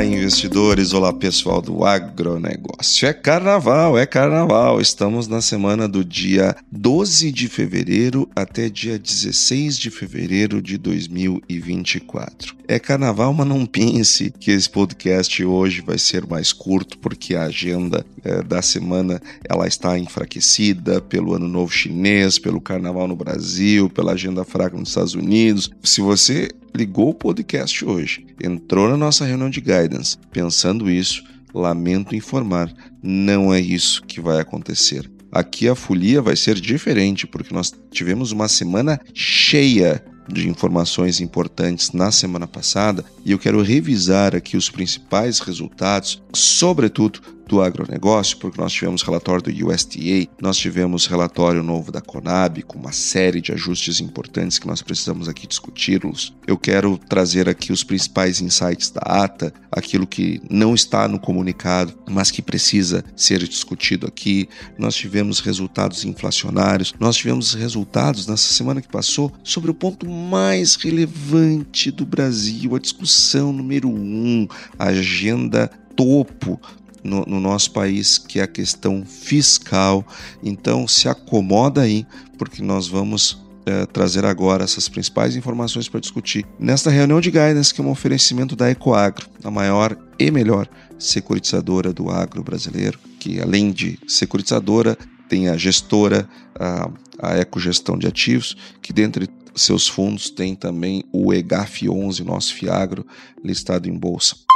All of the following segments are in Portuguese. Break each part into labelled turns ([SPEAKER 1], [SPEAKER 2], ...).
[SPEAKER 1] Olá, investidores, olá pessoal do agronegócio. É carnaval, é carnaval. Estamos na semana do dia 12 de fevereiro até dia 16 de fevereiro de 2024. É carnaval, mas não pense que esse podcast hoje vai ser mais curto, porque a agenda é, da semana ela está enfraquecida pelo Ano Novo Chinês, pelo Carnaval no Brasil, pela agenda fraca nos Estados Unidos. Se você ligou o podcast hoje, entrou na nossa reunião de guidance pensando isso, lamento informar, não é isso que vai acontecer. Aqui a folia vai ser diferente, porque nós tivemos uma semana cheia de informações importantes na semana passada e eu quero revisar aqui os principais resultados, sobretudo do agronegócio, porque nós tivemos relatório do USDA, nós tivemos relatório novo da Conab, com uma série de ajustes importantes que nós precisamos aqui discuti-los. Eu quero trazer aqui os principais insights da ata, aquilo que não está no comunicado, mas que precisa ser discutido aqui. Nós tivemos resultados inflacionários, nós tivemos resultados nessa semana que passou sobre o ponto mais relevante do Brasil, a discussão número um, a agenda topo no, no, nosso país, que é a questão fiscal. Então, se acomoda aí, porque nós vamos é, trazer agora essas principais informações para discutir nesta reunião de guidance, que é um oferecimento da Ecoagro, a maior e melhor securitizadora do agro brasileiro, que além de securitizadora, tem a gestora, a, a ecogestão de ativos, que dentre seus fundos tem também o EGAF 11, nosso FIAGRO, listado em bolsa.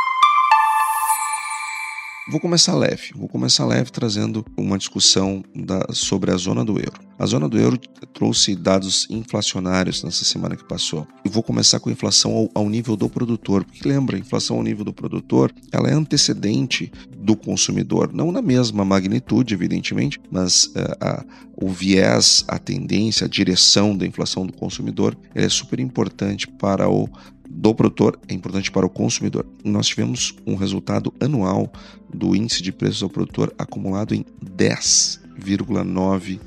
[SPEAKER 1] Vou começar leve, vou começar leve trazendo uma discussão da, sobre a zona do euro. A zona do euro trouxe dados inflacionários nessa semana que passou. E vou começar com a inflação ao, ao, nível do produtor, porque lembra, a inflação ao nível do produtor, ela é antecedente do consumidor, não na mesma magnitude, evidentemente, mas uh, a, o viés, a tendência, a direção da inflação do consumidor é super importante para o do produtor é importante para o consumidor. Nós tivemos um resultado anual do índice de preços ao produtor acumulado em 10,9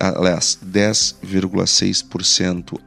[SPEAKER 1] aliás, 10,6%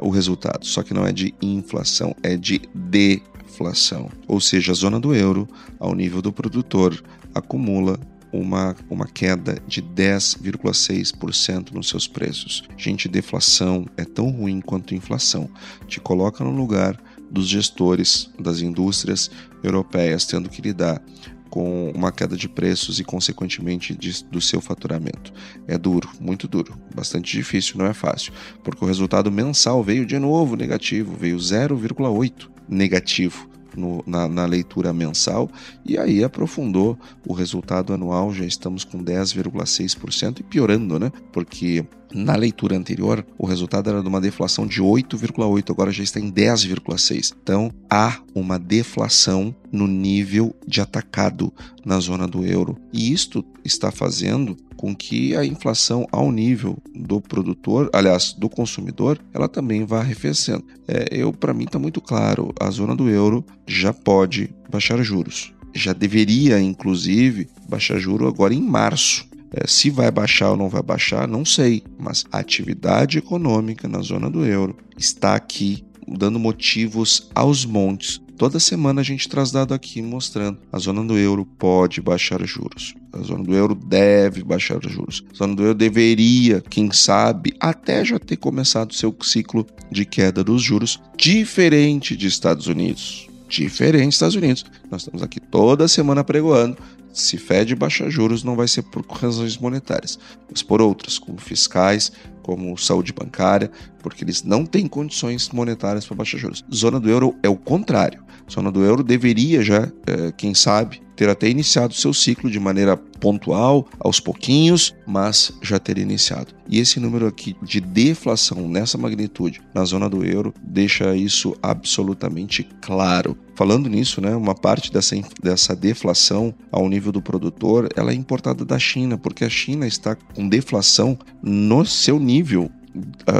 [SPEAKER 1] o resultado. Só que não é de inflação, é de deflação. Ou seja, a zona do euro, ao nível do produtor, acumula uma, uma queda de 10,6% nos seus preços. Gente, deflação é tão ruim quanto inflação. Te coloca no lugar dos gestores das indústrias europeias tendo que lidar com uma queda de preços e, consequentemente, de, do seu faturamento. É duro, muito duro, bastante difícil, não é fácil, porque o resultado mensal veio de novo negativo, veio 0,8 negativo no, na, na, leitura mensal e aí aprofundou o resultado anual, já estamos com 10,6% e piorando, né? Porque na leitura anterior, o resultado era de uma deflação de 8,8, agora já está em 10,6. Então, há uma deflação no nível de atacado na zona do euro. E isto está fazendo com que a inflação ao nível do produtor, aliás, do consumidor, ela também vá arrefecendo. É, eu, para mim, está muito claro, a zona do euro já pode baixar juros. Já deveria, inclusive, baixar juro agora em março. É, se vai baixar ou não vai baixar, não sei, mas a atividade econômica na zona do euro está aqui dando motivos aos montes. Toda semana a gente traz dado aqui mostrando a zona do euro pode baixar juros. A zona do euro deve baixar juros. A zona do euro deveria, quem sabe, até já ter começado seu ciclo de queda dos juros, diferente de Estados Unidos. Diferente dos Estados Unidos. Nós estamos aqui toda semana pregoando Se Fed baixar juros, não vai ser por razões monetárias, mas por outras, como fiscais, como saúde bancária, porque eles não têm condições monetárias para baixar juros. Zona do euro é o contrário. Zona do euro deveria já, é, quem sabe, ter até iniciado seu ciclo de maneira pontual, aos pouquinhos, mas já ter iniciado. E esse número aqui de deflação nessa magnitude na zona do euro deixa isso absolutamente claro. Falando nisso, né, uma parte dessa, dessa deflação ao nível do produtor, ela é importada da China, porque a China está com deflação no seu nível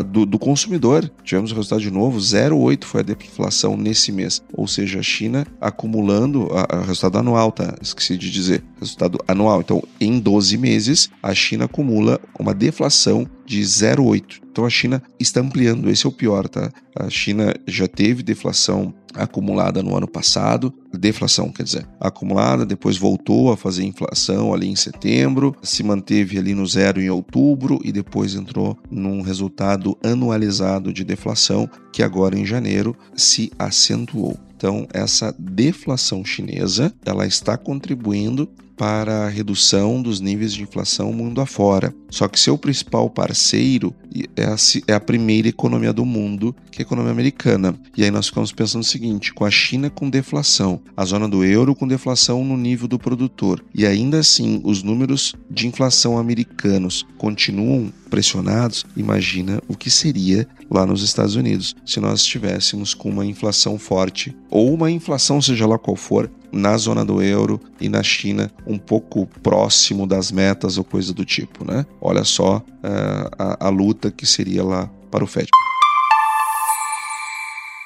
[SPEAKER 1] do, do, consumidor. Tivemos o resultado de novo, 0,8 foi a deflação nesse mês. Ou seja, a China acumulando, a, a, resultado anual, tá? Esqueci de dizer, resultado anual. Então, em 12 meses, a China acumula uma deflação de 0,8. Então a China está ampliando, esse é o pior, tá? A China já teve deflação acumulada no ano passado, deflação, quer dizer, acumulada, depois voltou a fazer inflação ali em setembro, se manteve ali no zero em outubro e depois entrou num resultado anualizado de deflação que agora em janeiro se acentuou. Então, essa deflação chinesa, ela está contribuindo para a redução dos níveis de inflação mundo afora. Só que seu principal parceiro é a, é a, primeira economia do mundo, que é a economia americana. E aí nós ficamos pensando o seguinte: com a China com deflação, a zona do euro com deflação no nível do produtor, e ainda assim os números de inflação americanos continuam pressionados, imagina o que seria lá nos Estados Unidos se nós estivéssemos com uma inflação forte ou uma inflação, seja lá qual for, na zona do euro e na China um pouco próximo das metas ou coisa do tipo, né? Olha só uh, a, a luta que seria lá para o Fed.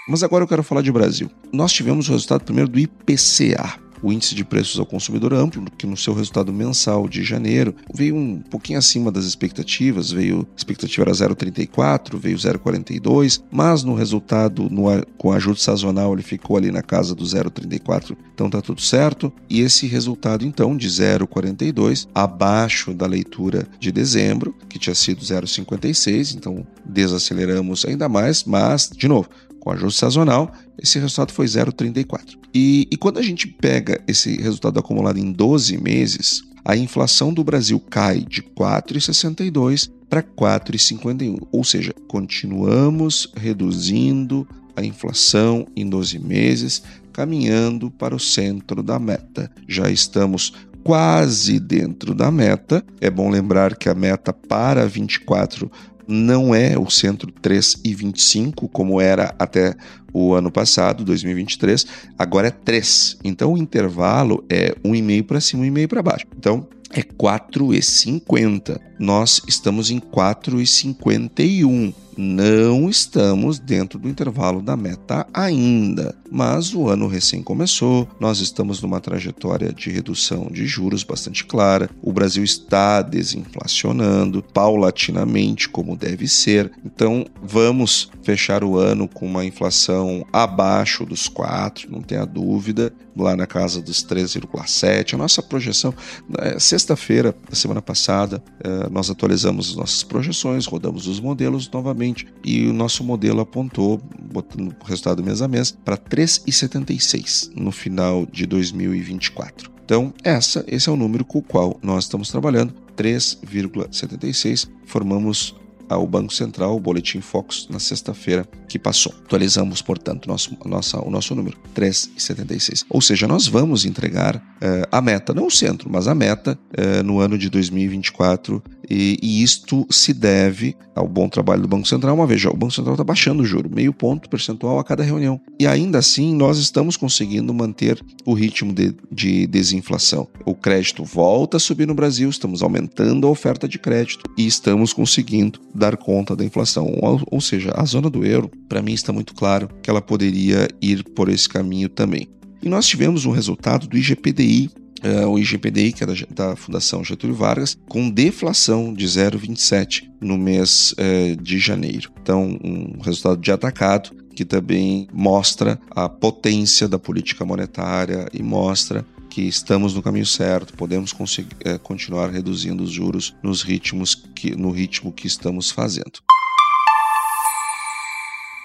[SPEAKER 1] Mas agora eu quero falar de Brasil. Nós tivemos o resultado primeiro do IPCA, o índice de preços ao consumidor amplo, que no seu resultado mensal de janeiro veio um pouquinho acima das expectativas, veio a expectativa era 0,34, veio 0,42, mas no resultado no, com ajuste sazonal ele ficou ali na casa do 0,34, então tá tudo certo. E esse resultado então de 0,42 abaixo da leitura de dezembro, que tinha sido 0,56, então desaceleramos ainda mais, mas de novo, com ajuste sazonal, esse resultado foi 0,34. E, e quando a gente pega esse resultado acumulado em 12 meses, a inflação do Brasil cai de 4,62 para 4,51, ou seja, continuamos reduzindo a inflação em 12 meses, caminhando para o centro da meta. Já estamos quase dentro da meta. É bom lembrar que a meta para 24 não é o centro 3,25 como era até o ano passado, 2023, agora é 3. Então o intervalo é 1,5 para cima, 1,5 para baixo. Então é 4,50. Nós estamos em 4,51 não estamos dentro do intervalo da meta ainda, mas o ano recém começou, nós estamos numa trajetória de redução de juros bastante clara, o Brasil está desinflacionando paulatinamente, como deve ser, então vamos fechar o ano com uma inflação abaixo dos 4, não tenha dúvida, lá na casa dos 3,7. A nossa projeção, é, sexta-feira da semana passada, é, nós atualizamos as nossas projeções, rodamos os modelos novamente e o nosso modelo apontou, botando o resultado mês a mês, para 3,76 no final de 2024. Então, essa, esse é o número com o qual nós estamos trabalhando, 3,76. Formamos ao Banco Central, o Boletim Focus, na sexta-feira que passou. Atualizamos, portanto, nosso, nossa, o nosso número, 3,76. Ou seja, nós vamos entregar uh, a meta, não o centro, mas a meta uh, no ano de 2024 e, e, isto se deve ao bom trabalho do Banco Central. Uma vez o Banco Central está baixando o juro, meio ponto percentual a cada reunião. E ainda assim, nós estamos conseguindo manter o ritmo de, de desinflação. O crédito volta a subir no Brasil, estamos aumentando a oferta de crédito e estamos conseguindo dar conta da inflação. Ou, ou seja, a zona do euro, para mim, está muito claro que ela poderia ir por esse caminho também. E nós tivemos um resultado do IGPDI uh, o IGPDI, que é da, da, Fundação Getúlio Vargas, com deflação de 0,27 no mês uh, de janeiro. Então, um resultado de atacado que também mostra a potência da política monetária e mostra que estamos no caminho certo, podemos uh, continuar reduzindo os juros nos ritmos que, no ritmo que estamos fazendo.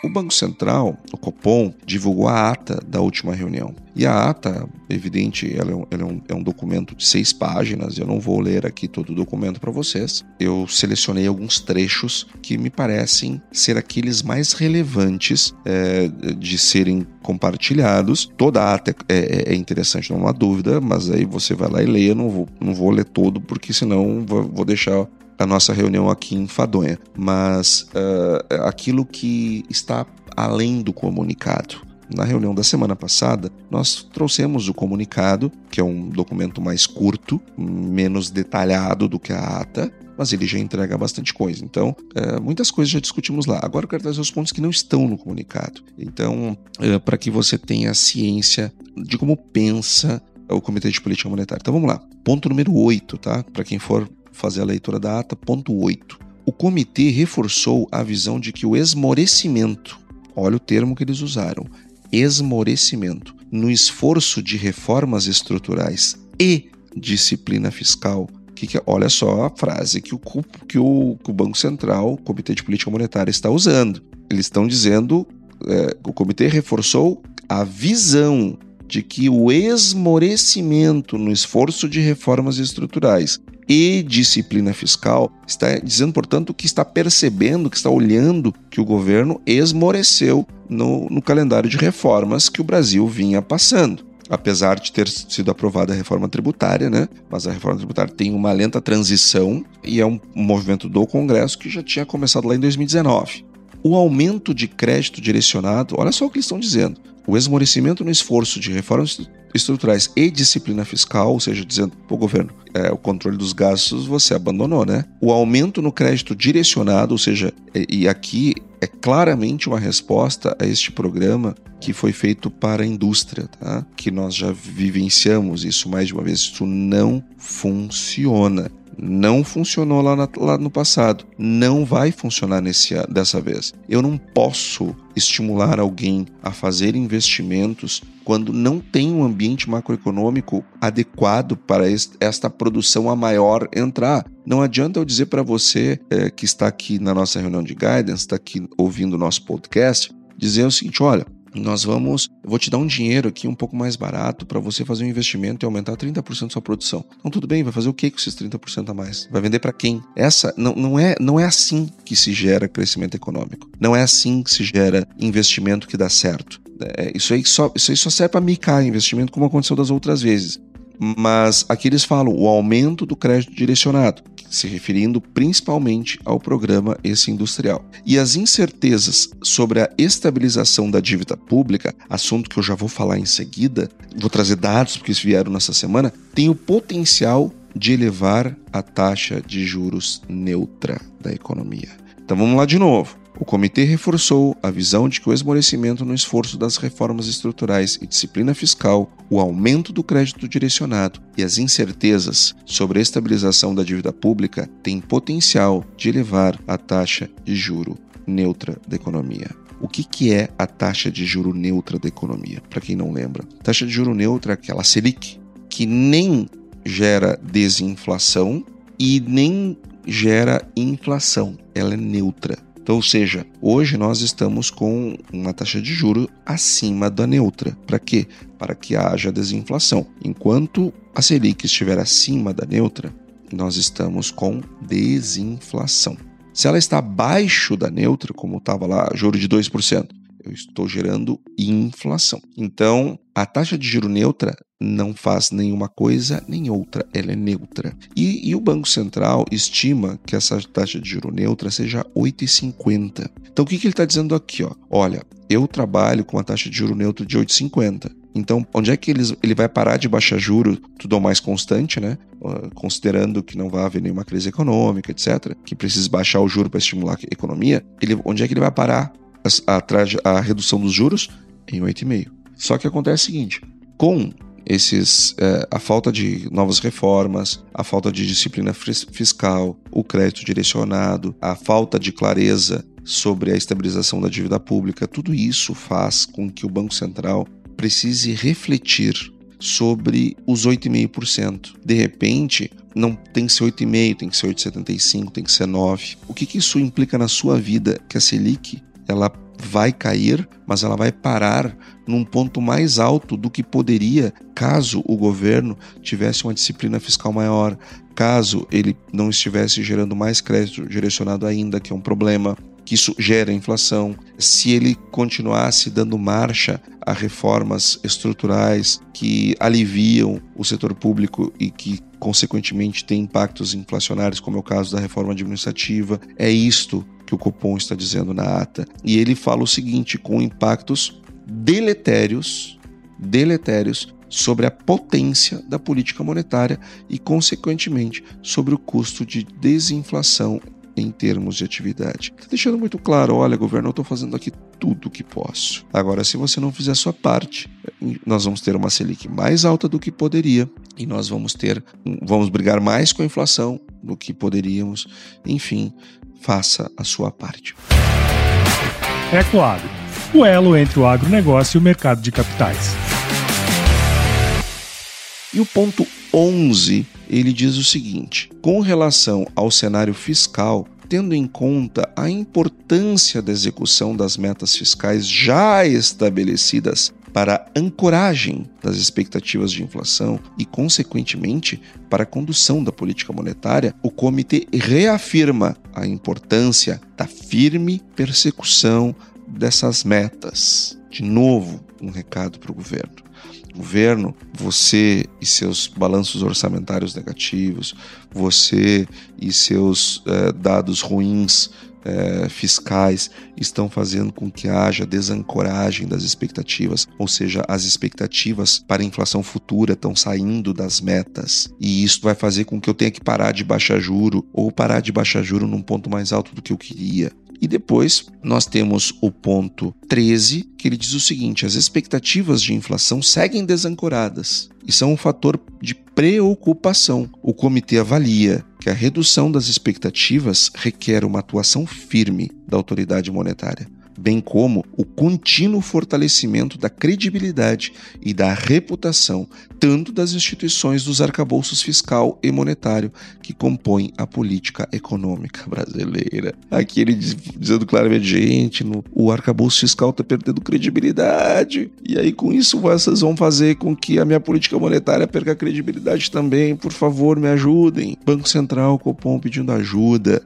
[SPEAKER 1] O Banco Central, o Copom, divulgou a ata da última reunião. E a ata, evidente, ela, é um, ela é, um, é um, documento de seis páginas. Eu não vou ler aqui todo o documento para vocês. Eu selecionei alguns trechos que me parecem ser aqueles mais relevantes é, de serem compartilhados. Toda a ata é, é, é, interessante, não há dúvida, mas aí você vai lá e lê. Não vou, não vou ler todo, porque senão vou, vou deixar a nossa reunião aqui em Fadonha, mas uh, aquilo que está além do comunicado. Na reunião da semana passada, nós trouxemos o comunicado, que é um documento mais curto, menos detalhado do que a ata, mas ele já entrega bastante coisa. Então, é, muitas coisas já discutimos lá. Agora eu quero trazer os pontos que não estão no comunicado. Então, é, para que você tenha ciência de como pensa o Comitê de Política Monetária. Então vamos lá. Ponto número 8, tá? Para quem for fazer a leitura da ata, ponto 8. O comitê reforçou a visão de que o esmorecimento, olha o termo que eles usaram, esmorecimento, no esforço de reformas estruturais e disciplina fiscal, que, que, olha só a frase que o, que, o, que o Banco Central, o Comitê de Política Monetária, está usando. Eles estão dizendo, é, o comitê reforçou a visão de que o esmorecimento no esforço de reformas estruturais e disciplina fiscal, está dizendo, portanto, que está percebendo, que está olhando que o governo esmoreceu no, no calendário de reformas que o Brasil vinha passando apesar de ter sido aprovada a reforma tributária, né? Mas a reforma tributária tem uma lenta transição e é um movimento do Congresso que já tinha começado lá em 2019. O aumento de crédito direcionado, olha só o que eles estão dizendo. O esmorecimento no esforço de reformas estruturais e disciplina fiscal, ou seja, dizendo para o governo, é, o controle dos gastos você abandonou, né? O aumento no crédito direcionado, ou seja, e, aqui é claramente uma resposta a este programa que foi feito para a indústria, tá? Que nós já vivenciamos isso mais de uma vez. Isso não funciona. Não funcionou lá, na, lá, no passado. Não vai funcionar nesse, dessa vez. Eu não posso estimular alguém a fazer investimentos quando não tem um ambiente macroeconômico adequado para esta produção a maior entrar. Não adianta eu dizer para você é, que está aqui na nossa reunião de guidance, está aqui ouvindo o nosso podcast, dizer o seguinte: olha, nós vamos, eu vou te dar um dinheiro aqui um pouco mais barato para você fazer um investimento e aumentar 30% sua produção. Então tudo bem, vai fazer o que com esses 30% a mais? Vai vender para quem? Essa não, não é não é assim que se gera crescimento econômico. Não é assim que se gera investimento que dá certo. É, isso, aí só, isso aí só serve para micar investimento como aconteceu das outras vezes. Mas aqui eles falam o aumento do crédito direcionado se referindo principalmente ao programa esse industrial. E as incertezas sobre a estabilização da dívida pública, assunto que eu já vou falar em seguida, vou trazer dados porque vieram nessa semana, tem o potencial de elevar a taxa de juros neutra da economia. Então vamos lá de novo. O comitê reforçou a visão de que o esmorecimento no esforço das reformas estruturais e disciplina fiscal, o aumento do crédito direcionado e as incertezas sobre a estabilização da dívida pública têm potencial de elevar a taxa de juro neutra da economia. O que, que é a taxa de juro neutra da economia? Para quem não lembra, taxa de juro neutra é aquela Selic que nem gera desinflação e nem gera inflação, ela é neutra. Então, ou seja, hoje nós estamos com uma taxa de juro acima da neutra. Para quê? Para que haja desinflação. Enquanto a Selic estiver acima da neutra, nós estamos com desinflação. Se ela está abaixo da neutra, como estava lá, juro de 2%, eu estou gerando inflação. Então, a taxa de juro neutra não faz nenhuma coisa nem outra, ela é neutra. E, e o Banco Central estima que essa taxa de juro neutra seja 8,50. Então, o que, que ele está dizendo aqui? Ó? Olha, eu trabalho com a taxa de juro neutra de 8,50. Então, onde é que eles, ele vai parar de baixar juro tudo ao mais constante, né? Considerando que não vai haver nenhuma crise econômica, etc., que precisa baixar o juro para estimular a economia, ele, onde é que ele vai parar a, a, a redução dos juros em 8,5. Só que acontece o seguinte: com esses é, a falta de novas reformas, a falta de disciplina fiscal, o crédito direcionado, a falta de clareza sobre a estabilização da dívida pública, tudo isso faz com que o Banco Central precise refletir sobre os 8,5%. De repente, não tem que ser 8,5%, tem que ser 8,75%, tem que ser 9%. O que, que isso implica na sua vida? Que a Selic ela vai cair, mas ela vai parar num ponto mais alto do que poderia caso o governo tivesse uma disciplina fiscal maior, caso ele não estivesse gerando mais crédito direcionado ainda, que é um problema, que isso gera inflação, se ele continuasse dando marcha a reformas estruturais que aliviam o setor público e que consequentemente têm impactos inflacionários, como é o caso da reforma administrativa, é isto que o Copom está dizendo na ata. E ele fala o seguinte, com impactos deletérios, deletérios sobre a potência da política monetária e, consequentemente, sobre o custo de desinflação em termos de atividade. Está deixando muito claro: olha, governo, eu estou fazendo aqui tudo o que posso. Agora, se você não fizer a sua parte, nós vamos ter uma Selic mais alta do que poderia e nós vamos ter, vamos brigar mais com a inflação do que poderíamos. Enfim, faça a sua parte.
[SPEAKER 2] Ecoagro, o elo entre o agronegócio e o mercado de capitais.
[SPEAKER 1] E o ponto 11, ele diz o seguinte: com relação ao cenário fiscal, tendo em conta a importância da execução das metas fiscais já estabelecidas para a ancoragem das expectativas de inflação e, consequentemente, para a condução da política monetária, o comitê reafirma a importância da firme persecução dessas metas. De novo, um recado para o governo governo, você e seus balanços orçamentários negativos, você e seus eh, dados ruins eh, fiscais estão fazendo com que haja desancoragem das expectativas, ou seja, as expectativas para a inflação futura estão saindo das metas, e isso vai fazer com que eu tenha que parar de baixar juro ou parar de baixar juro num ponto mais alto do que eu queria. E depois nós temos o ponto 13, que ele diz o seguinte: as expectativas de inflação seguem desancoradas e são um fator de preocupação. O comitê avalia que a redução das expectativas requer uma atuação firme da autoridade monetária bem como o contínuo fortalecimento da credibilidade e da reputação tanto das instituições dos arcabouços fiscal e monetário que compõem a política econômica brasileira. Aqui ele diz, dizendo claramente, gente, no, o arcabouço fiscal está perdendo credibilidade, e aí com isso vocês vão fazer com que a minha política monetária perca credibilidade também. Por favor, me ajudem. Banco Central, Copom pedindo ajuda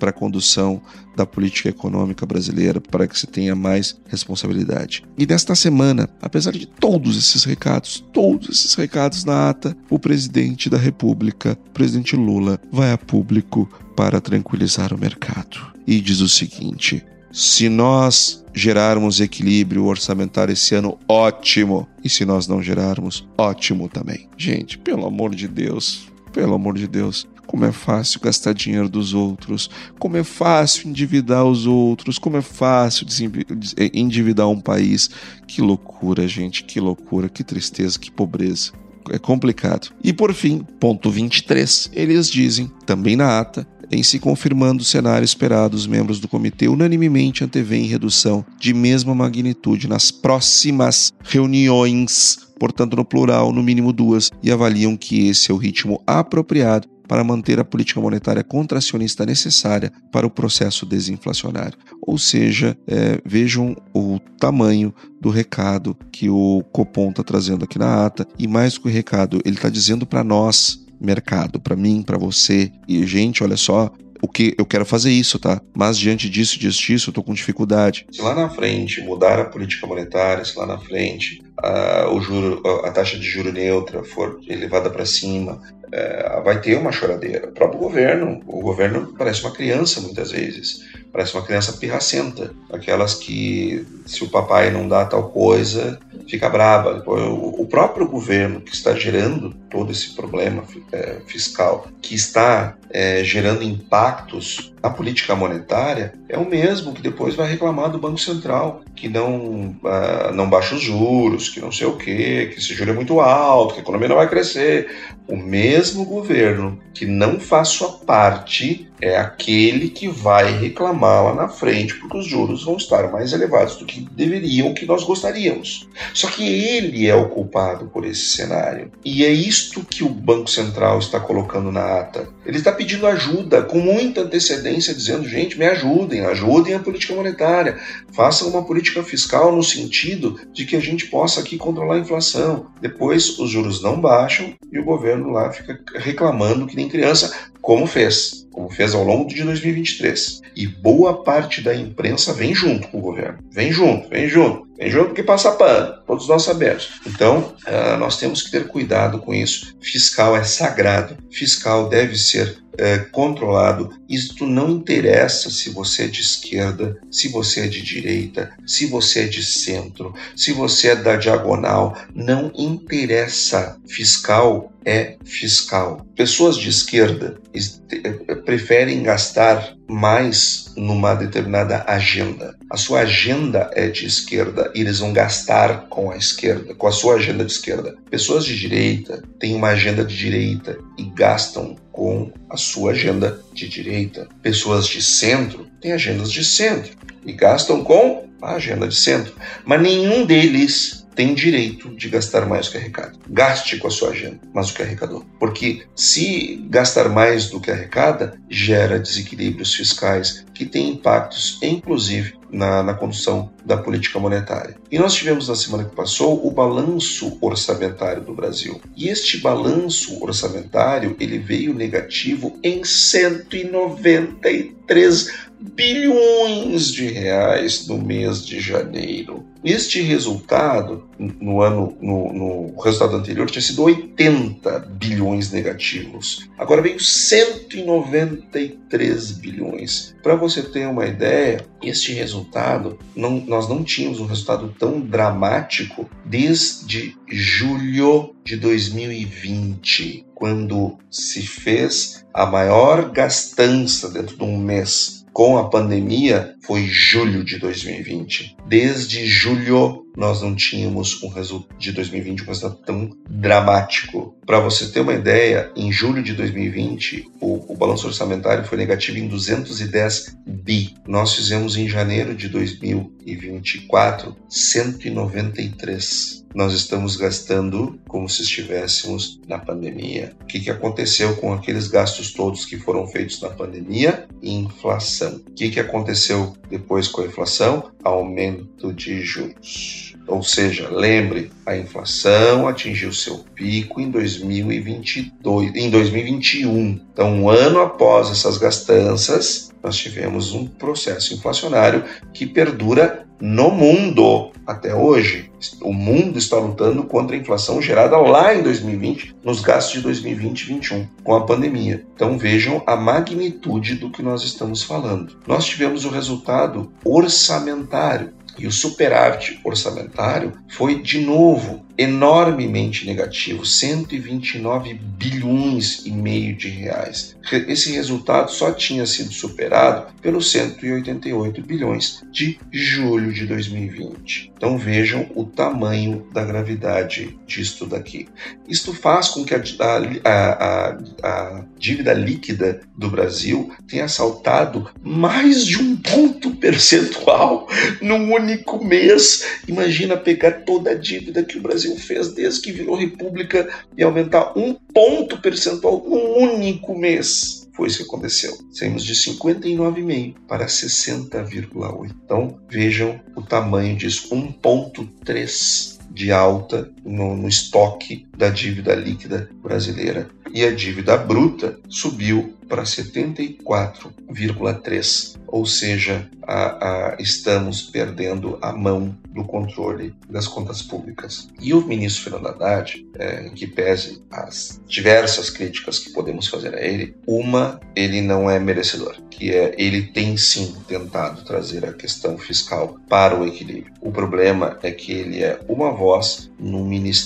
[SPEAKER 1] para a condução da política econômica brasileira, para que se tenha mais responsabilidade. E nesta semana, apesar de todos esses recados, todos esses recados na ata, o presidente da República, presidente Lula, vai a público para tranquilizar o mercado. E diz o seguinte: se nós gerarmos equilíbrio orçamentário esse ano, ótimo. E se nós não gerarmos, ótimo também. Gente, pelo amor de Deus, pelo amor de Deus, como é fácil gastar dinheiro dos outros, como é fácil endividar os outros, como é fácil é, endividar um país. Que loucura, gente, que loucura, que tristeza, que pobreza. É complicado. E por fim, ponto 23, eles dizem, também na ata, em se confirmando o cenário esperado, os membros do comitê unanimemente antevêem redução de mesma magnitude nas próximas reuniões, portanto no plural, no mínimo duas, e avaliam que esse é o ritmo apropriado para manter a política monetária contracionista necessária para o processo desinflacionário. Ou seja, é, vejam o tamanho do recado que o Copom está trazendo aqui na ata, e mais que o recado, ele está dizendo para nós, mercado, para mim, para você, e gente, olha só, o que eu quero fazer isso, tá? Mas diante disso, disso, disso, eu tô com dificuldade. Se lá na frente mudar a política monetária, se lá na frente a, o juro, a taxa de juro neutra for elevada para cima, é, vai ter uma choradeira. O próprio governo, o governo parece uma criança muitas vezes, parece uma criança pirracenta, aquelas que se o papai não dá tal coisa, fica braba. O próprio governo que está gerando todo esse problema é, fiscal, que está é, gerando impactos na política monetária, é o mesmo que depois vai reclamar do Banco Central, que não, uh, não baixa os juros, que não sei o quê, que esse juro é muito alto, que a economia não vai crescer. O mesmo governo que não faz sua parte é aquele que vai reclamar lá na frente, porque os juros vão estar mais elevados do que deveriam, que nós gostaríamos. Só que ele é o culpado por esse cenário. E é isto que o Banco Central está colocando na ata. Ele está pedindo ajuda com muita antecedência, dizendo: gente, me ajudem, ajudem a política monetária, façam uma política fiscal no sentido de que a gente possa aqui controlar a inflação. Depois os juros não baixam e o governo lá fica reclamando que nem criança, como fez, como fez ao longo de 2023. E boa parte da imprensa vem junto com o governo. Vem junto, vem junto. Vem junto porque passa pano, todos nós sabemos. Então, uh, nós temos que ter cuidado com isso. Fiscal é sagrado, fiscal deve ser é, controlado. Isto não interessa se você é de esquerda, se você é de direita, se você é de centro, se você é da diagonal. Não interessa. Fiscal é fiscal. Pessoas de esquerda preferem gastar mais numa determinada agenda. A sua agenda é de esquerda e eles vão gastar com a esquerda, com a sua agenda de esquerda. Pessoas de direita têm uma agenda de direita e gastam com a sua agenda de direita. Pessoas de centro têm agendas de centro e gastam com a agenda de centro. Mas nenhum deles tem direito de gastar mais do que arrecada. Gaste com a sua agenda mais do que arrecadou. Porque se gastar mais do que arrecada, gera desequilíbrios fiscais que têm impactos, inclusive, na, na, condução da política monetária. E nós tivemos na semana que passou o balanço orçamentário do Brasil. E este balanço orçamentário ele veio negativo em 193 bilhões de reais no mês de janeiro. Este resultado, no ano, no, no, resultado anterior, tinha sido 80 bilhões negativos. Agora veio 193 bilhões. Para você ter uma ideia, este resultado, não, nós não tínhamos um resultado tão dramático desde julho de 2020, quando se fez a maior gastança dentro de um mês com a pandemia foi julho de 2020. Desde julho nós não tínhamos um resultado de 2020 um resultado tão dramático. Para você ter uma ideia, em julho de 2020 o, o balanço orçamentário foi negativo em 210 bi. Nós fizemos em janeiro de 2024 193 nós estamos gastando como se estivéssemos na pandemia. O que, que aconteceu com aqueles gastos todos que foram feitos na pandemia? Inflação. O que, que aconteceu depois com a inflação? Aumento de juros. Ou seja, lembre, a inflação atingiu seu pico em 2022, em 2021. Então, um ano após essas gastanças, nós tivemos um processo inflacionário que perdura no mundo até hoje. O mundo está lutando contra a inflação gerada lá em 2020, nos gastos de 2020 e 2021, com a pandemia. Então vejam a magnitude do que nós estamos falando. Nós tivemos o resultado orçamentário e o superávit orçamentário foi, de novo, enormemente negativo, 129 bilhões e meio de reais. Esse resultado só tinha sido superado pelos 188 bilhões de julho de 2020. Então vejam o tamanho da gravidade disto daqui. Isto faz com que a, a, a, a dívida líquida do Brasil tenha saltado mais de um ponto percentual num único mês. Imagina pegar toda a dívida que o Brasil Brasil fez desde que virou república e aumentar um ponto percentual num único mês. Foi isso que aconteceu. Saímos de 59,5 para 60,8. Então vejam o tamanho disso: 1,3 de alta no, no estoque da dívida líquida brasileira. E a dívida bruta subiu para 74,3, ou seja, a, a, estamos perdendo a mão do controle das contas públicas. E o ministro Fernando Haddad, é, que pese as diversas críticas que podemos fazer a ele, uma, ele não é merecedor, que é ele tem sim tentado trazer a questão fiscal para o equilíbrio. O problema é que ele é uma voz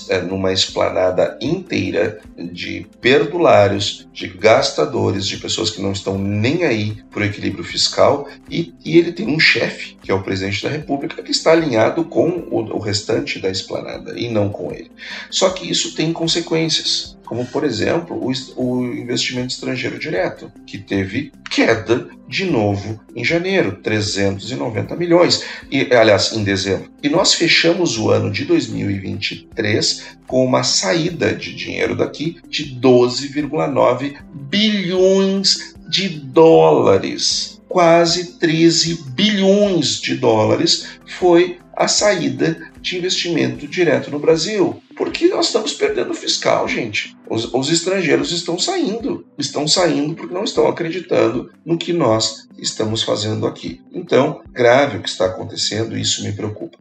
[SPEAKER 1] é, numa esplanada inteira de perdulários, de gastadores, de pessoas que não estão nem aí o equilíbrio fiscal, e, e, ele tem um chefe, que é o presidente da República, que está alinhado com o, o restante da esplanada e não com ele. Só que isso tem consequências como por exemplo o, investimento estrangeiro direto, que teve queda de novo em janeiro, 390 milhões, e aliás, em dezembro. E nós fechamos o ano de 2023 com uma saída de dinheiro daqui de 12,9 bilhões de dólares. Quase 13 bilhões de dólares foi a saída de investimento direto no Brasil. Porque nós estamos perdendo fiscal, gente. Os, os, estrangeiros estão saindo. Estão saindo porque não estão acreditando no que nós estamos fazendo aqui. Então, grave o que está acontecendo isso me preocupa.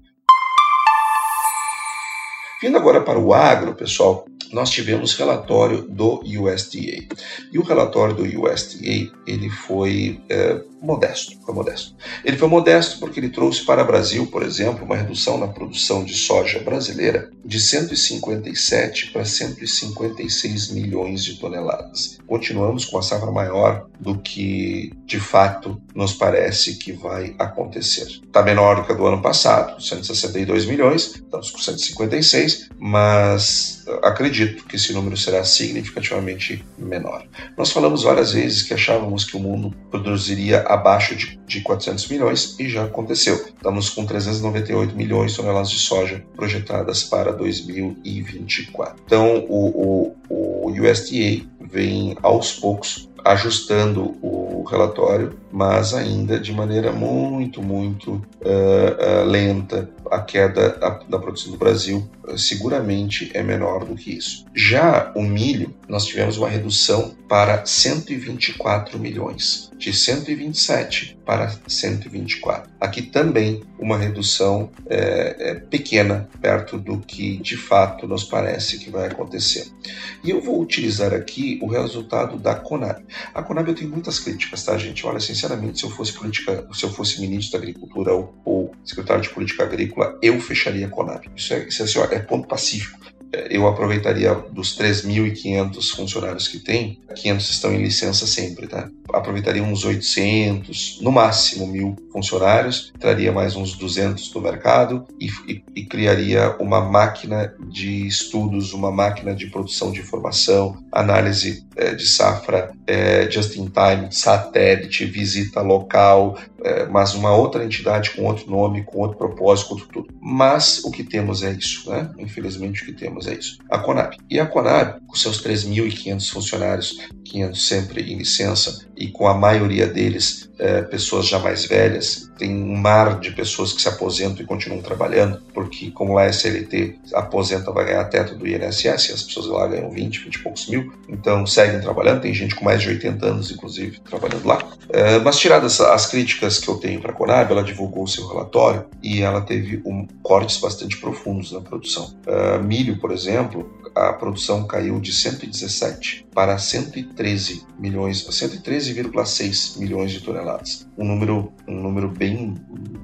[SPEAKER 1] Vindo agora para o agro, pessoal, nós tivemos relatório do USDA. E o relatório do USDA ele foi é, modesto, foi modesto. Ele foi modesto porque ele trouxe para o Brasil, por exemplo, uma redução na produção de soja brasileira de 157 para 156 milhões de toneladas. Continuamos com a safra maior do que de fato nos parece que vai acontecer. Está menor do que a do ano passado, 162 milhões, estamos com 156, mas acredito que esse número será significativamente menor. Nós falamos várias vezes que achávamos que o mundo produziria abaixo de, de 400 milhões e já aconteceu. Estamos com 398 milhões de toneladas de soja projetadas para 2024. Então, o, o, o USDA vem aos poucos ajustando o relatório, mas ainda de maneira muito, muito uh, uh, lenta. A queda da, da produção do Brasil uh, seguramente é menor do que isso. Já o milho, nós tivemos uma redução para 124 milhões, de 127 para 124. Aqui também uma redução é, é, pequena, perto do que de fato nos parece que vai acontecer. E eu vou utilizar aqui o resultado da Conab. A Conab eu tenho muitas críticas, tá, gente? Olha, sinceramente, se eu fosse política, se eu fosse ministro da Agricultura ou, ou secretário de Política Agrícola, eu fecharia a Conab. Isso é, isso é, assim, é ponto pacífico eu aproveitaria dos 3.500 funcionários que tem, 500 estão em licença sempre, tá? Aproveitaria uns 800, no máximo mil funcionários, traria mais uns 200 do mercado e, e, e criaria uma máquina de estudos, uma máquina de produção de informação, análise é, de safra é, just in time, satélite, visita local, é, mas uma outra entidade com outro nome, com outro propósito, com outro tudo. Mas o que temos é isso, né? Infelizmente o que temos é isso. A Conab. E a Conab, com seus 3.500 funcionários, 500 sempre em licença, e com a maioria deles é, pessoas já mais velhas, tem um mar de pessoas que se aposentam e continuam trabalhando, porque como lá é CLT, aposenta vai ganhar teto do INSS, as pessoas lá ganham 20, 20 e poucos mil, então seguem trabalhando, tem gente com mais de 80 anos, inclusive, trabalhando lá. É, mas tiradas as críticas que eu tenho para a Conab, ela divulgou o seu relatório e ela teve um, cortes bastante profundos na produção. É, milho, por exemplo, a produção caiu de 117 para 113 milhões, 113,6 milhões de toneladas. Um número, um número bem,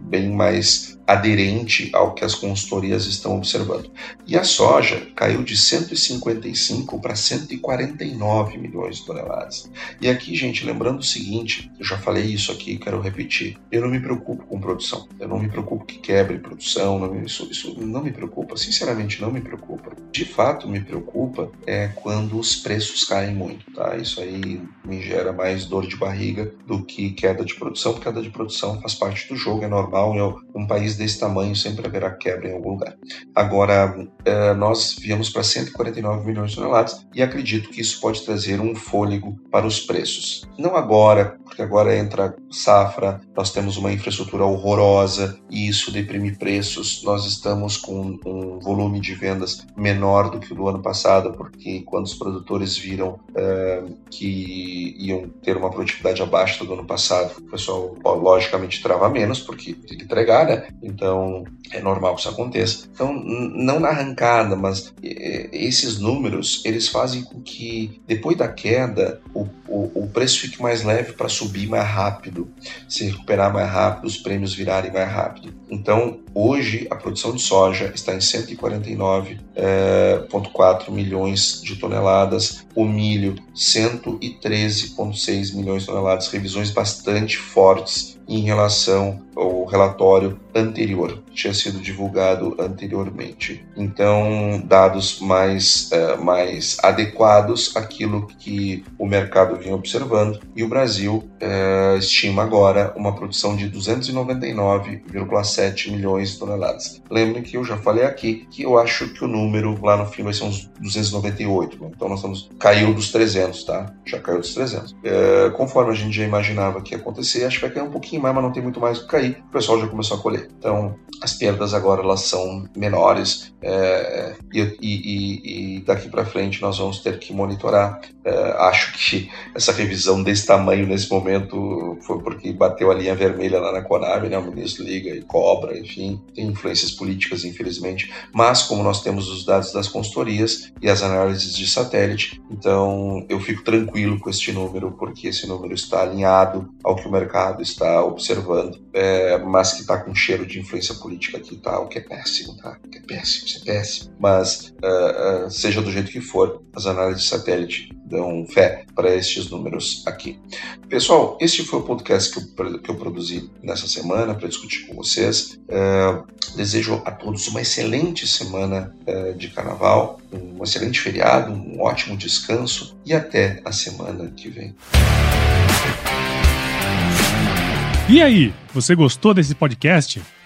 [SPEAKER 1] bem mais aderente ao que as consultorias estão observando. E a soja caiu de 155 para 149 milhões de toneladas. E aqui, gente, lembrando o seguinte, eu já falei isso aqui, quero repetir. Eu não me preocupo com produção. Eu não me preocupo que quebre produção, não, isso, isso não me preocupa, sinceramente não me preocupa. De fato, me preocupa é quando os preços caem muito, tá? Isso aí me gera mais dor de barriga do que queda de produção, porque queda de produção faz parte do jogo, é normal, é um país desse tamanho sempre haverá quebra em algum lugar. Agora, é, nós viemos para 149 milhões de toneladas e acredito que isso pode trazer um fôlego para os preços. Não agora, porque agora entra safra, nós temos uma infraestrutura horrorosa e isso deprime preços. Nós estamos com um volume de vendas menor do que o do ano passado, porque quando os produtores viram é, que iam ter uma produtividade abaixo do ano passado, o pessoal logicamente trava menos, porque tem que entregar, né? Então é normal que isso aconteça. Então, não na arrancada, mas esses números eles fazem com que depois da queda o, o, o preço fique mais leve para subir mais rápido, se recuperar mais rápido, os prêmios virarem mais rápido. Então, hoje a produção de soja está em 149,4 é, milhões de toneladas, o milho 113,6 milhões de toneladas, revisões bastante fortes em relação ao relatório anterior. Tinha sido divulgado anteriormente. Então, dados mais, uh, mais adequados àquilo que o mercado vinha observando, e o Brasil uh, estima agora uma produção de 299,7 milhões de toneladas. Lembrem que eu já falei aqui que eu acho que o número lá no fim vai ser uns 298, então nós estamos caiu dos 300, tá? Já caiu dos 300. É, conforme a gente já imaginava que ia acontecer, acho que vai cair um pouquinho mais, mas não tem muito mais que cair. O pessoal já começou a colher. Então, as perdas agora elas são menores é, e, e, e, daqui para frente nós vamos ter que monitorar. É, acho que essa revisão desse tamanho nesse momento foi porque bateu a linha vermelha lá na Conab, né? O ministro liga e cobra, enfim, tem influências políticas, infelizmente. Mas como nós temos os dados das consultorias e as análises de satélite, então eu fico tranquilo com este número porque esse número está alinhado ao que o mercado está observando, é, mas que está com cheiro de influência política aqui, tá? O que é péssimo, tá? Que é péssimo, isso é péssimo. Mas uh, uh, seja do jeito que for, as análises de satélite dão fé para estes números aqui. Pessoal, este foi o podcast que eu, que eu produzi nessa semana para discutir com vocês. Uh, desejo a todos uma excelente semana de carnaval, um excelente feriado, um ótimo descanso e até a semana que vem.
[SPEAKER 2] E aí, você gostou desse podcast?